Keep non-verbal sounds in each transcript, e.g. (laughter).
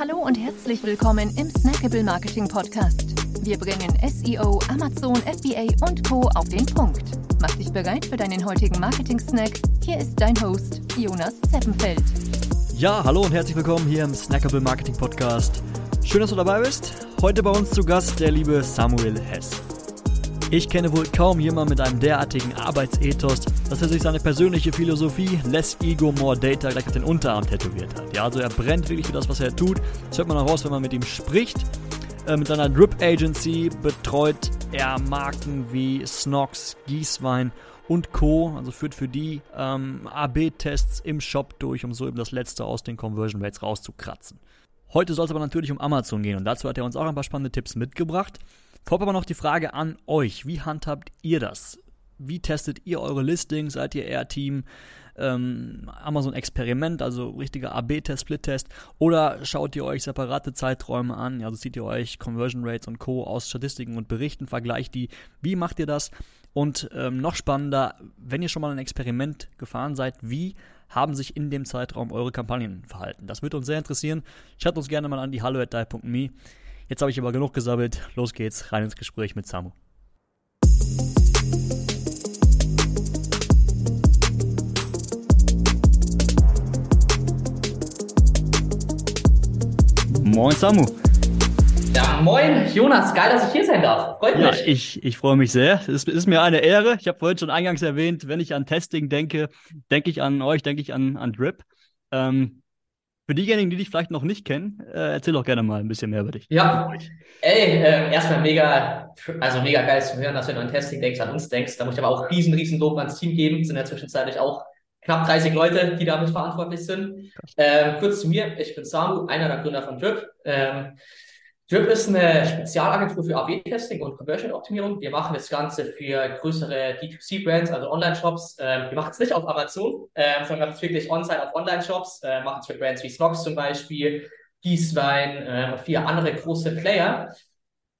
Hallo und herzlich willkommen im Snackable Marketing Podcast. Wir bringen SEO, Amazon, FBA und Co. auf den Punkt. Mach dich bereit für deinen heutigen Marketing-Snack. Hier ist dein Host, Jonas Zeppenfeld. Ja, hallo und herzlich willkommen hier im Snackable Marketing Podcast. Schön, dass du dabei bist. Heute bei uns zu Gast der liebe Samuel Hess. Ich kenne wohl kaum jemanden mit einem derartigen Arbeitsethos, dass er sich seine persönliche Philosophie Less Ego, More Data gleich auf den Unterarm tätowiert hat. Ja, also er brennt wirklich für das, was er tut. Das hört man auch raus, wenn man mit ihm spricht. Äh, mit seiner Drip Agency betreut er Marken wie Snox, Gießwein und Co. Also führt für die ähm, AB-Tests im Shop durch, um so eben das Letzte aus den Conversion Rates rauszukratzen. Heute soll es aber natürlich um Amazon gehen und dazu hat er uns auch ein paar spannende Tipps mitgebracht. Vorab aber noch die Frage an euch. Wie handhabt ihr das? Wie testet ihr eure Listings? Seid ihr eher Team ähm, Amazon Experiment, also richtiger AB-Test, Split-Test? Oder schaut ihr euch separate Zeiträume an? Also zieht ihr euch Conversion Rates und Co. aus Statistiken und Berichten, vergleicht die. Wie macht ihr das? Und ähm, noch spannender, wenn ihr schon mal ein Experiment gefahren seid, wie haben sich in dem Zeitraum eure Kampagnen verhalten? Das würde uns sehr interessieren. Schreibt uns gerne mal an die hallo.die.me. Jetzt habe ich aber genug gesammelt. Los geht's, rein ins Gespräch mit Samu. Moin Samu. Ja, moin Jonas, geil, dass ich hier sein darf. Freut mich. Ja, ich, ich freue mich sehr. Es ist mir eine Ehre. Ich habe vorhin schon eingangs erwähnt, wenn ich an Testing denke, denke ich an euch, denke ich an, an Drip. Ähm, für diejenigen, die dich vielleicht noch nicht kennen, äh, erzähl doch gerne mal ein bisschen mehr über dich. Ja, ey, äh, erstmal mega, also mega geil zu hören, dass du an Testing denkst, an uns denkst. Da muss ich aber auch riesen, riesen Lob ans Team geben. Sind ja zwischenzeitlich auch knapp 30 Leute, die damit verantwortlich sind. Ähm, kurz zu mir, ich bin Samu, einer der Gründer von Drip. Ähm, Drip ist eine Spezialagentur für AB-Testing und Conversion-Optimierung. Wir machen das Ganze für größere D2C-Brands, also Online-Shops. Ähm, wir machen es nicht auf Amazon, ähm, sondern wirklich on-site auf Online-Shops. Äh, machen es für Brands wie Snox zum Beispiel, Gießwein äh, viele andere große Player.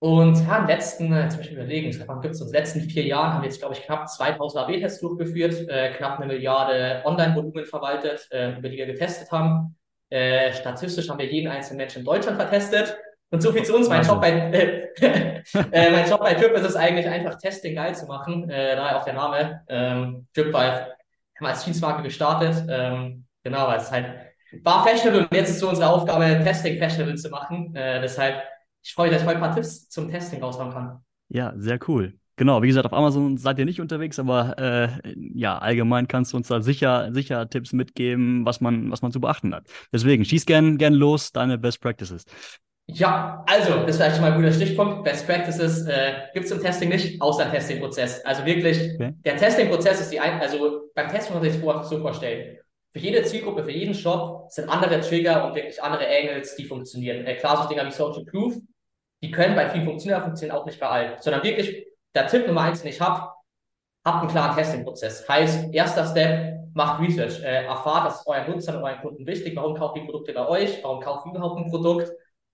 Und ja, den letzten, jetzt muss ich überlegen, wann gibt es uns? In den letzten vier Jahren haben wir jetzt, glaube ich, knapp 2000 AB-Tests durchgeführt, äh, knapp eine Milliarde Online-Volumen verwaltet, äh, über die wir getestet haben. Äh, statistisch haben wir jeden einzelnen Menschen in Deutschland vertestet. Und so viel zu uns. Mein Job bei, äh, (laughs) äh, mein Job bei Trip ist es eigentlich einfach Testing geil zu machen. Äh, daher auch der Name. Ähm, Trip war, haben wir als Jeansmarke gestartet. Ähm, genau, weil es halt war Fashionable und jetzt ist so unsere Aufgabe, Testing Fashionable zu machen. Äh, deshalb, ich freue mich, dass ich heute ein paar Tipps zum Testing raushauen kann. Ja, sehr cool. Genau, wie gesagt, auf Amazon seid ihr nicht unterwegs, aber äh, ja, allgemein kannst du uns da sicher, sicher Tipps mitgeben, was man, was man zu beachten hat. Deswegen, schieß gern, gern los, deine Best Practices. Ja, also, das ist vielleicht schon mal ein guter Stichpunkt. Best Practices äh, gibt es im Testing nicht, außer im Testing-Prozess. Also wirklich, okay. der Testing-Prozess ist die ein, also beim Testing muss man sich das so vorstellen. Für jede Zielgruppe, für jeden Shop sind andere Trigger und wirklich andere Angles, die funktionieren. Äh, klar, so Dinge wie Social Proof, die können bei vielen funktionieren, funktionieren auch nicht bei allen. Sondern wirklich, der Tipp Nummer eins, den ich habe, habt einen klaren Testing-Prozess. Heißt, erster Step, macht Research. Äh, erfahrt, das ist euren Nutzern und euren Kunden wichtig. Warum kauft die Produkte bei euch? Warum kauft ihr überhaupt ein Produkt?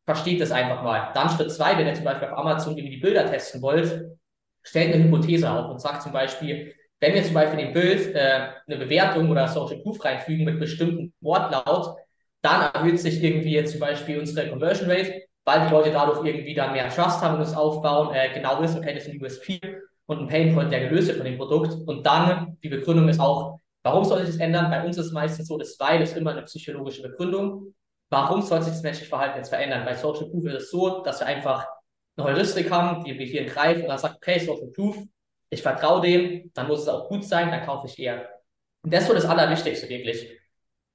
versteht es einfach mal. Dann Schritt zwei, wenn ihr zum Beispiel auf Amazon irgendwie die Bilder testen wollt, stellt eine Hypothese auf und sagt zum Beispiel, wenn wir zum Beispiel in Bild äh, eine Bewertung oder Social Proof reinfügen mit bestimmten Wortlaut, dann erhöht sich irgendwie zum Beispiel unsere Conversion Rate, weil die Leute dadurch irgendwie dann mehr Trust haben und es aufbauen, äh, genau ist, okay, das ist ein USP und ein Painpoint, der gelöst wird von dem Produkt. Und dann, die Begründung ist auch, warum soll sich das ändern? Bei uns ist es meistens so, das Weil ist immer eine psychologische Begründung. Warum soll sich das menschliche Verhalten jetzt verändern? Bei Social Proof ist es so, dass wir einfach eine Heuristik haben, die wir hier greifen und dann sagt, okay, Social Proof, ich vertraue dem, dann muss es auch gut sein, dann kaufe ich eher. Und das ist so das Allerwichtigste wirklich.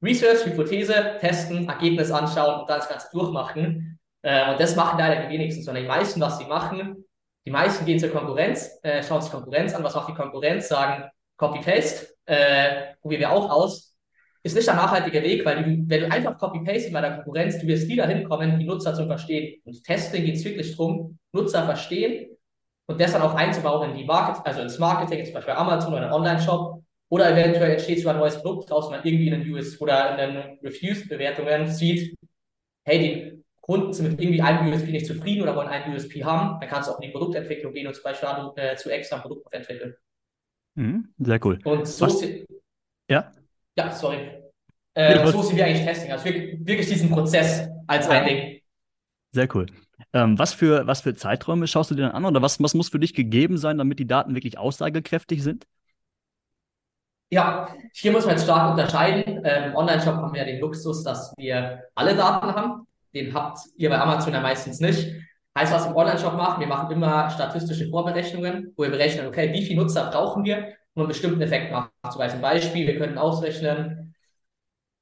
Research, Hypothese, testen, Ergebnis anschauen und dann das Ganze durchmachen. Äh, und das machen leider die wenigsten, sondern die meisten, was sie machen, die meisten gehen zur Konkurrenz, äh, schauen sich Konkurrenz an, was macht die Konkurrenz, sagen Copy-Paste, äh, probieren wir auch aus, ist nicht der nachhaltige Weg, weil du, wenn du einfach copy-paste bei der Konkurrenz, du wirst nie dahin kommen, die Nutzer zu verstehen. Und Testing geht es wirklich darum, Nutzer verstehen und das dann auch einzubauen in die Market, also ins Marketing, zum Beispiel Amazon oder einen Online-Shop. Oder eventuell entsteht sogar ein neues Produkt draus, man irgendwie in den US oder in den Reviews-Bewertungen sieht, hey, die Kunden sind mit irgendwie einem USP nicht zufrieden oder wollen einen USP haben, dann kannst du auch in die Produktentwicklung gehen und zum Beispiel äh, zu extra Produkten entwickeln. Mhm, sehr cool. Und so. Was? Ja? Ja, sorry. Äh, so sind wir eigentlich Testing. Also wirklich, wirklich diesen Prozess als ein Ding. Sehr cool. Ähm, was, für, was für Zeiträume schaust du dir dann an oder was, was muss für dich gegeben sein, damit die Daten wirklich aussagekräftig sind? Ja, hier muss man jetzt stark unterscheiden. Ähm, Online-Shop haben wir ja den Luxus, dass wir alle Daten haben. Den habt ihr bei Amazon ja meistens nicht. Heißt, was wir im Online-Shop machen, wir machen immer statistische Vorberechnungen, wo wir berechnen, okay, wie viele Nutzer brauchen wir, um einen bestimmten Effekt machen. Zum Beispiel, wir können ausrechnen,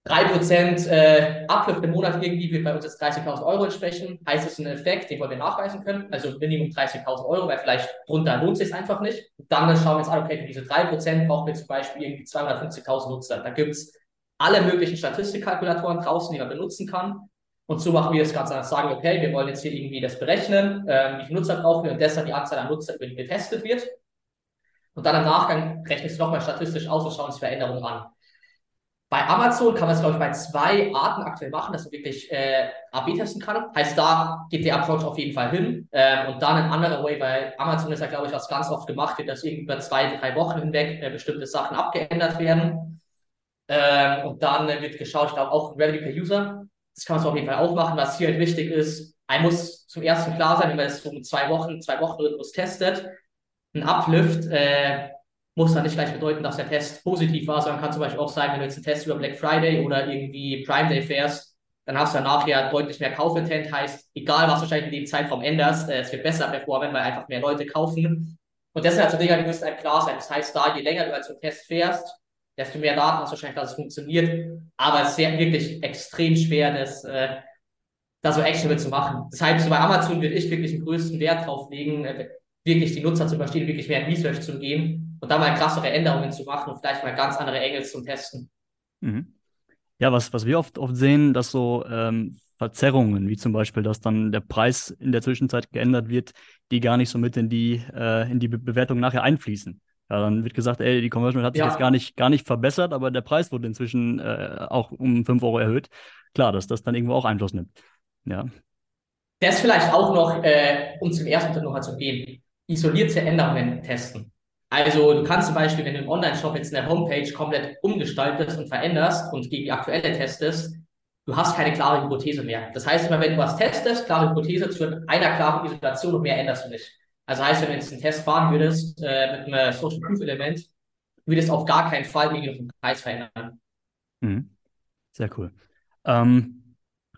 3% äh, Uplift im Monat irgendwie wird bei uns jetzt 30.000 Euro entsprechen. Heißt es ein Effekt, den wollen wir nachweisen können. Also Minimum 30.000 Euro, weil vielleicht drunter lohnt es sich einfach nicht. dann schauen wir uns an, okay, für diese 3% brauchen wir zum Beispiel irgendwie 250.000 Nutzer. Da gibt es alle möglichen Statistikkalkulatoren draußen, die man benutzen kann. Und so machen wir das Ganze. Dann sagen, okay, wir wollen jetzt hier irgendwie das berechnen, äh, wie viele Nutzer brauchen wir und deshalb die Anzahl an Nutzer, über die getestet wird. Und dann im Nachgang rechnest du nochmal statistisch aus und schauen uns Veränderungen an. Bei Amazon kann man es, glaube ich, bei zwei Arten aktuell machen, dass man wirklich äh, AB testen kann. Heißt, da geht der Approach auf jeden Fall hin. Ähm, und dann ein anderer Way, weil Amazon ist ja, glaube ich, was ganz oft gemacht wird, dass irgendwie über zwei, drei Wochen hinweg äh, bestimmte Sachen abgeändert werden. Ähm, und dann äh, wird geschaut, ich glaube, auch Revenue per User. Das kann man so auf jeden Fall auch machen. Was hier halt wichtig ist, ein muss zum ersten klar sein, wenn man es um zwei Wochen, zwei Wochen Rhythmus testet, ein Uplift, äh, muss dann nicht gleich bedeuten, dass der Test positiv war, sondern kann zum Beispiel auch sein, wenn du jetzt einen Test über Black Friday oder irgendwie Prime Day fährst, dann hast du dann nachher deutlich mehr Kaufintent, heißt, egal was du wahrscheinlich in dem Zeitraum änderst, äh, es wird besser performen, weil einfach mehr Leute kaufen. Und deshalb so Dinge, die müssen einem klar sein. Das heißt, da, je länger du als einen Test fährst, desto mehr Daten hast du wahrscheinlich, dass es funktioniert. Aber es ist sehr, wirklich extrem schwer, das, äh, da so actionable zu machen. Deshalb, so bei Amazon würde ich wirklich den größten Wert drauf legen, äh, wirklich die Nutzer zu verstehen, wirklich mehr in Research zu gehen und da mal krassere Änderungen zu machen und vielleicht mal ganz andere Engels zum Testen. Mhm. Ja, was, was wir oft, oft sehen, dass so ähm, Verzerrungen, wie zum Beispiel, dass dann der Preis in der Zwischenzeit geändert wird, die gar nicht so mit in die, äh, in die Be Bewertung nachher einfließen. Ja, dann wird gesagt, ey, die Conversion hat sich ja. jetzt gar nicht, gar nicht verbessert, aber der Preis wurde inzwischen äh, auch um 5 Euro erhöht. Klar, dass das dann irgendwo auch Einfluss nimmt. Ja. Das vielleicht auch noch, äh, um zum ersten Punkt nochmal zu gehen, isolierte Änderungen testen. Also du kannst zum Beispiel, wenn du im Online-Shop jetzt eine Homepage komplett umgestaltest und veränderst und gegen die aktuelle testest, du hast keine klare Hypothese mehr. Das heißt immer, wenn du was testest, klare Hypothese zu einer klaren Isolation und mehr änderst du nicht. Also heißt, wenn du jetzt einen Test fahren würdest äh, mit einem Social Proof Element, würdest du auf gar keinen Fall irgendwie den Preis verändern. Mhm. Sehr cool. Ähm,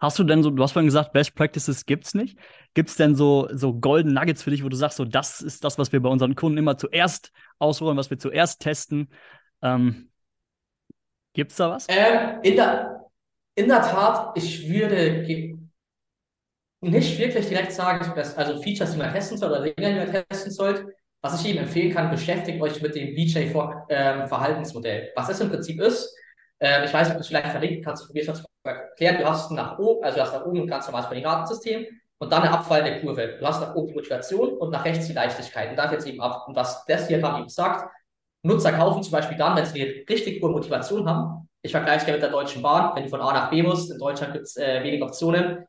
Hast du denn so, du hast vorhin gesagt, Best Practices gibt es nicht. Gibt es denn so, so Golden Nuggets für dich, wo du sagst, so das ist das, was wir bei unseren Kunden immer zuerst ausrollen, was wir zuerst testen? Ähm, es da was? Ähm, in, der, in der Tat, ich würde nicht wirklich direkt sagen, dass, also Features, die man testen soll oder Dinge, die man testen sollte. Was ich Ihnen empfehlen kann, beschäftigt euch mit dem BJ-Verhaltensmodell. Ähm, was das im Prinzip ist, ähm, ich weiß nicht, ob du es vielleicht verlinken kannst, ich probiere es erklären. Du hast nach oben, also du hast nach oben ein ganz normales Koordinatensystem und dann eine abfallende Kurve. Du hast nach oben die Motivation und nach rechts die Leichtigkeit. Und dann jetzt eben ab. Und was das hier gerade eben sagt, Nutzer kaufen zum Beispiel dann, wenn sie eine richtig hohe Motivation haben. Ich vergleiche gerne mit der Deutschen Bahn. Wenn du von A nach B musst, in Deutschland gibt es äh, wenig Optionen.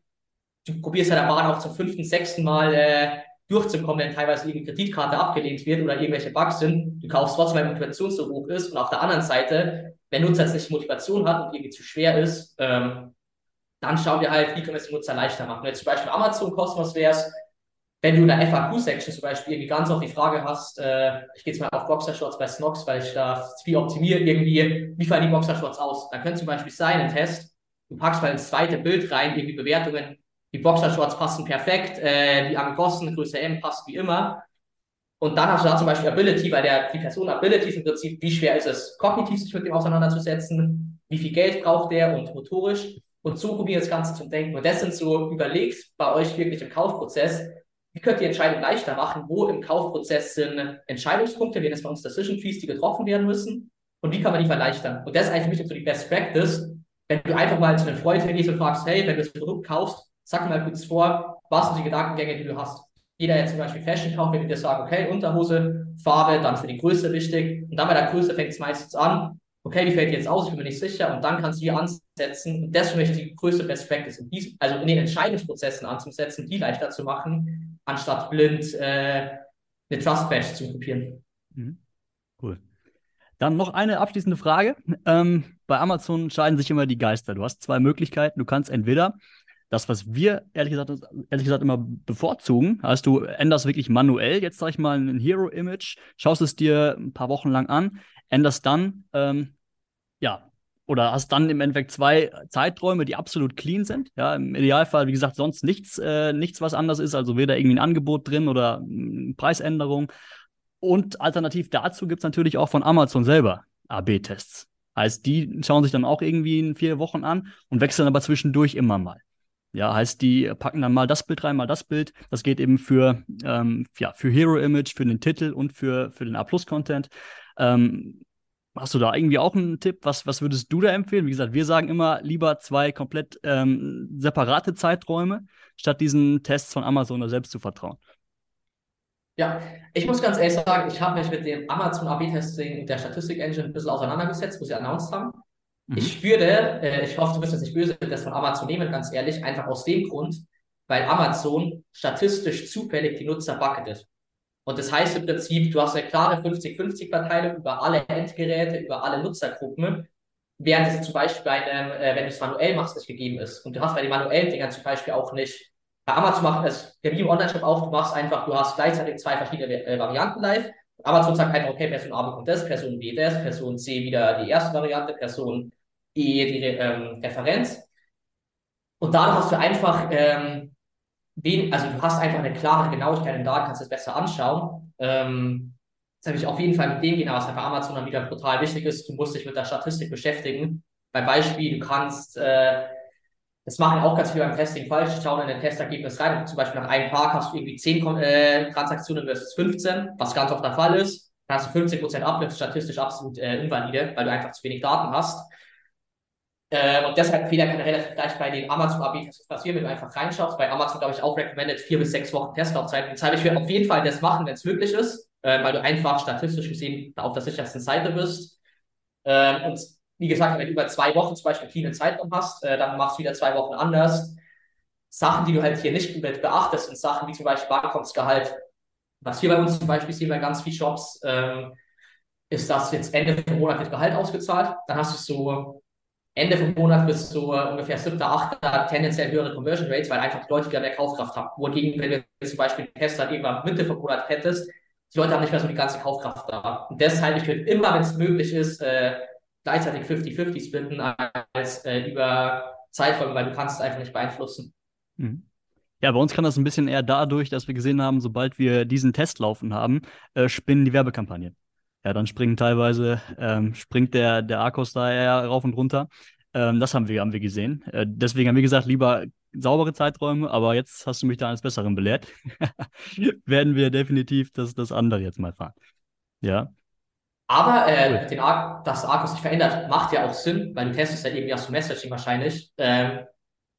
Du probierst ja der Bahn auch zum fünften, sechsten Mal äh, durchzukommen, wenn teilweise irgendeine Kreditkarte abgelehnt wird oder irgendwelche Bugs sind. Du kaufst trotzdem, weil Motivation so hoch ist. Und auf der anderen Seite wenn Nutzer jetzt nicht Motivation hat und irgendwie zu schwer ist, ähm, dann schauen wir halt, wie können wir es dem Nutzer leichter machen. Wenn zum Beispiel Amazon kostenlos wär's, wenn du in der FAQ-Section zum Beispiel irgendwie ganz oft die Frage hast, äh, ich gehe jetzt mal auf Boxershorts bei Snox, weil ich da viel optimiere, irgendwie, wie fallen die Boxershorts aus? Dann könnte zum Beispiel sein, ein Test, du packst mal ins zweite Bild rein, irgendwie Bewertungen, die Boxershorts passen perfekt, äh, die Angossen, Größe M passt wie immer. Und dann hast du da zum Beispiel Ability, weil der, die Person Ability ist im Prinzip, wie schwer ist es, kognitiv sich mit dem auseinanderzusetzen, wie viel Geld braucht der und motorisch. Und so probieren das Ganze zu denken. Und das sind so überlegt bei euch wirklich im Kaufprozess, wie könnt ihr Entscheidungen leichter machen? Wo im Kaufprozess sind Entscheidungspunkte, wie das bei uns Decision Trees, die getroffen werden müssen? Und wie kann man die verleichtern? Und das ist eigentlich so die Best Practice. Wenn du einfach mal zu einem Freund hingehst und fragst, hey, wenn du das Produkt kaufst, sag mal kurz vor, was sind die Gedankengänge, die du hast? jeder jetzt zum Beispiel Fashion kauft, wird dir sagen, okay, Unterhose, Farbe, dann für die Größe wichtig. Und dann bei der Größe fängt es meistens an. Okay, wie fällt die jetzt aus? Ich bin mir nicht sicher. Und dann kannst du hier ansetzen. Und das für mich die größte Best Practice, in dies, also in den Entscheidungsprozessen anzusetzen, die leichter zu machen, anstatt blind äh, eine Trust Badge zu kopieren. Mhm. Cool. Dann noch eine abschließende Frage. Ähm, bei Amazon scheiden sich immer die Geister. Du hast zwei Möglichkeiten. Du kannst entweder das, was wir ehrlich gesagt, ehrlich gesagt immer bevorzugen, heißt, du änderst wirklich manuell, jetzt sag ich mal, ein Hero-Image, schaust es dir ein paar Wochen lang an, änderst dann, ähm, ja, oder hast dann im Endeffekt zwei Zeiträume, die absolut clean sind. Ja, im Idealfall, wie gesagt, sonst nichts, äh, nichts, was anders ist, also weder irgendwie ein Angebot drin oder eine Preisänderung. Und alternativ dazu gibt es natürlich auch von Amazon selber AB-Tests. Heißt, die schauen sich dann auch irgendwie in vier Wochen an und wechseln aber zwischendurch immer mal. Ja, heißt, die packen dann mal das Bild rein, mal das Bild. Das geht eben für, ähm, ja, für Hero Image, für den Titel und für, für den A-Plus-Content. Ähm, hast du da irgendwie auch einen Tipp? Was, was würdest du da empfehlen? Wie gesagt, wir sagen immer lieber zwei komplett ähm, separate Zeiträume, statt diesen Tests von Amazon da selbst zu vertrauen. Ja, ich muss ganz ehrlich sagen, ich habe mich mit dem Amazon AB-Testing der Statistik-Engine ein bisschen auseinandergesetzt, wo sie announced haben. Mhm. Ich würde, äh, ich hoffe, du bist jetzt nicht böse, das von Amazon nehmen, ganz ehrlich, einfach aus dem Grund, weil Amazon statistisch zufällig die Nutzer bucketet. Und das heißt im Prinzip, du hast eine klare 50-50-Verteilung über alle Endgeräte, über alle Nutzergruppen, während es zum Beispiel bei einem, äh, wenn du es manuell machst, nicht gegeben ist. Und du hast bei den manuellen Dingern zum Beispiel auch nicht, bei Amazon macht es, der wie im Online-Shop auch, du machst einfach, du hast gleichzeitig zwei verschiedene äh, Varianten live. Amazon sagt einfach, okay, Person A bekommt das, Person B das, Person C wieder die erste Variante, Person E die ähm, Referenz. Und dadurch hast du einfach, ähm, wen, also du hast einfach eine klare Genauigkeit in Daten, kannst es besser anschauen. Ähm, das habe ich auf jeden Fall mit dem gehen, was bei Amazon dann wieder total wichtig ist. Du musst dich mit der Statistik beschäftigen. Beim Beispiel, du kannst, äh, das machen auch ganz viele beim Testing falsch, schauen in ein Testergebnis rein. Zum Beispiel nach einem Tag hast du irgendwie 10 äh, Transaktionen versus 15, was ganz oft der Fall ist. Dann hast du 50% Uplift, statistisch absolut äh, invalide, weil du einfach zu wenig Daten hast. Äh, und deshalb Fehler kann relativ gleich bei den Amazon AB-Tests passieren, wenn du einfach reinschaust. Bei Amazon, glaube ich, auch recommended vier bis sechs Wochen Testlaufzeit. Deshalb ich würde auf jeden Fall das machen, wenn es möglich ist, äh, weil du einfach statistisch gesehen auf der sichersten Seite bist. Äh, und wie gesagt, wenn du über zwei Wochen zum Beispiel clean Zeitraum hast, äh, dann machst du wieder zwei Wochen anders. Sachen, die du halt hier nicht beachtest, sind Sachen wie zum Beispiel Barkomsgehalt. Was wir bei uns zum Beispiel sehen bei ganz vielen Shops, ähm, ist, dass jetzt Ende vom Monat wird Gehalt ausgezahlt. Dann hast du so Ende vom Monat bis zu ungefähr 7., 8. tendenziell höhere Conversion Rates, weil einfach die Leute wieder mehr Kaufkraft haben. Wohingegen, wenn du zum Beispiel einen Test dann irgendwann Mitte vom Monat hättest, die Leute haben nicht mehr so die ganze Kaufkraft da. Und deshalb, ich würde immer, wenn es möglich ist, äh, gleichzeitig 50-50 splitten als äh, über Zeiträume, weil du kannst es einfach nicht beeinflussen. Mhm. Ja, bei uns kann das ein bisschen eher dadurch, dass wir gesehen haben, sobald wir diesen Test laufen haben, äh, spinnen die Werbekampagnen ja, dann springen teilweise, ähm, springt der, der Arkos da eher rauf und runter. Ähm, das haben wir, haben wir gesehen. Äh, deswegen haben wir gesagt, lieber saubere Zeiträume, aber jetzt hast du mich da eines Besseren belehrt. (laughs) Werden wir definitiv das, das andere jetzt mal fahren. Ja. Aber äh, den Ar dass Arcos sich verändert, macht ja auch Sinn, weil du testest ja irgendwie aus dem Messaging wahrscheinlich. Ähm,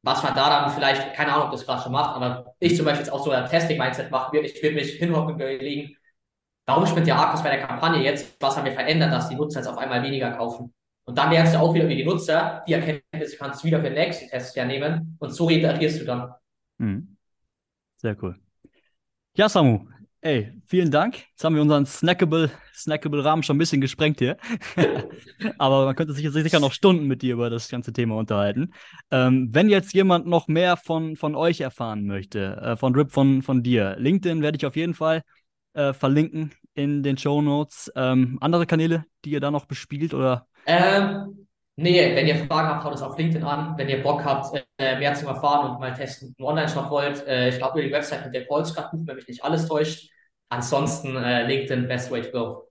was man da dann vielleicht, keine Ahnung, ob das gerade schon macht, aber ich zum Beispiel jetzt auch so ein Testing-Mindset würde, ich würde mich hinhocken und überlegen, Warum springt der Arcos bei der Kampagne jetzt? Was haben wir verändert, dass die Nutzer jetzt auf einmal weniger kaufen? Und dann lernst du auch wieder, wie die Nutzer, die Erkenntnisse kannst du wieder für den nächsten Test hernehmen und so reiterierst du dann. Mhm. Sehr cool. Ja, Samu, ey, vielen Dank. Jetzt haben wir unseren snackable, snackable Rahmen schon ein bisschen gesprengt hier. (laughs) Aber man könnte sich sicher noch Stunden mit dir über das ganze Thema unterhalten. Ähm, wenn jetzt jemand noch mehr von, von euch erfahren möchte, äh, von Rip, von, von dir, LinkedIn werde ich auf jeden Fall äh, verlinken in den Show Notes. Ähm, andere Kanäle, die ihr da noch bespielt oder? Ähm, nee, wenn ihr Fragen habt, haut es auf LinkedIn an. Wenn ihr Bock habt, äh, mehr zu erfahren und mal testen, einen Online-Shop wollt, äh, ich glaube, über die Website mit der Calls gerade wenn mich nicht alles täuscht. Ansonsten äh, LinkedIn, best way to go.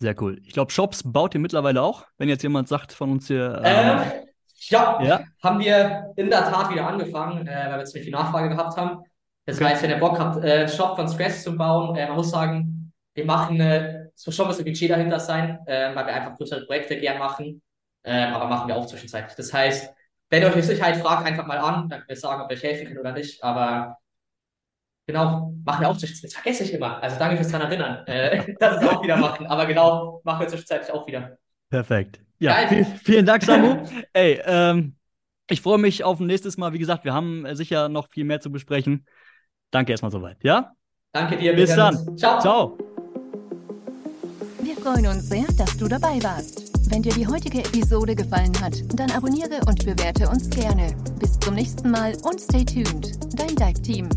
Sehr cool. Ich glaube, Shops baut ihr mittlerweile auch, wenn jetzt jemand sagt von uns hier. Ähm, ja, ja, haben wir in der Tat wieder angefangen, äh, weil wir ziemlich viel Nachfrage gehabt haben. Das okay. heißt, wenn ihr Bock habt, äh, Shop von Scratch zu bauen, äh, man muss sagen, wir machen, äh, es muss schon ein bisschen Budget dahinter sein, äh, weil wir einfach größere Projekte gern machen, äh, aber machen wir auch zwischenzeitlich. Das heißt, wenn ihr euch Sicherheit fragt, einfach mal an, dann könnt ihr sagen, ob wir euch helfen können oder nicht, aber genau, machen wir auch zwischenzeitlich. Das vergesse ich immer. Also danke fürs daran erinnern, äh, (laughs) dass wir es auch wieder machen, aber genau, machen wir zwischenzeitlich auch wieder. Perfekt. Ja, vielen Dank, Samu. Ey, ähm, ich freue mich auf ein nächstes Mal. Wie gesagt, wir haben sicher noch viel mehr zu besprechen. Danke erstmal soweit, ja? Danke dir. Bis dann. Ciao. Ciao. Wir freuen uns sehr, dass du dabei warst. Wenn dir die heutige Episode gefallen hat, dann abonniere und bewerte uns gerne. Bis zum nächsten Mal und stay tuned. Dein Dive Team.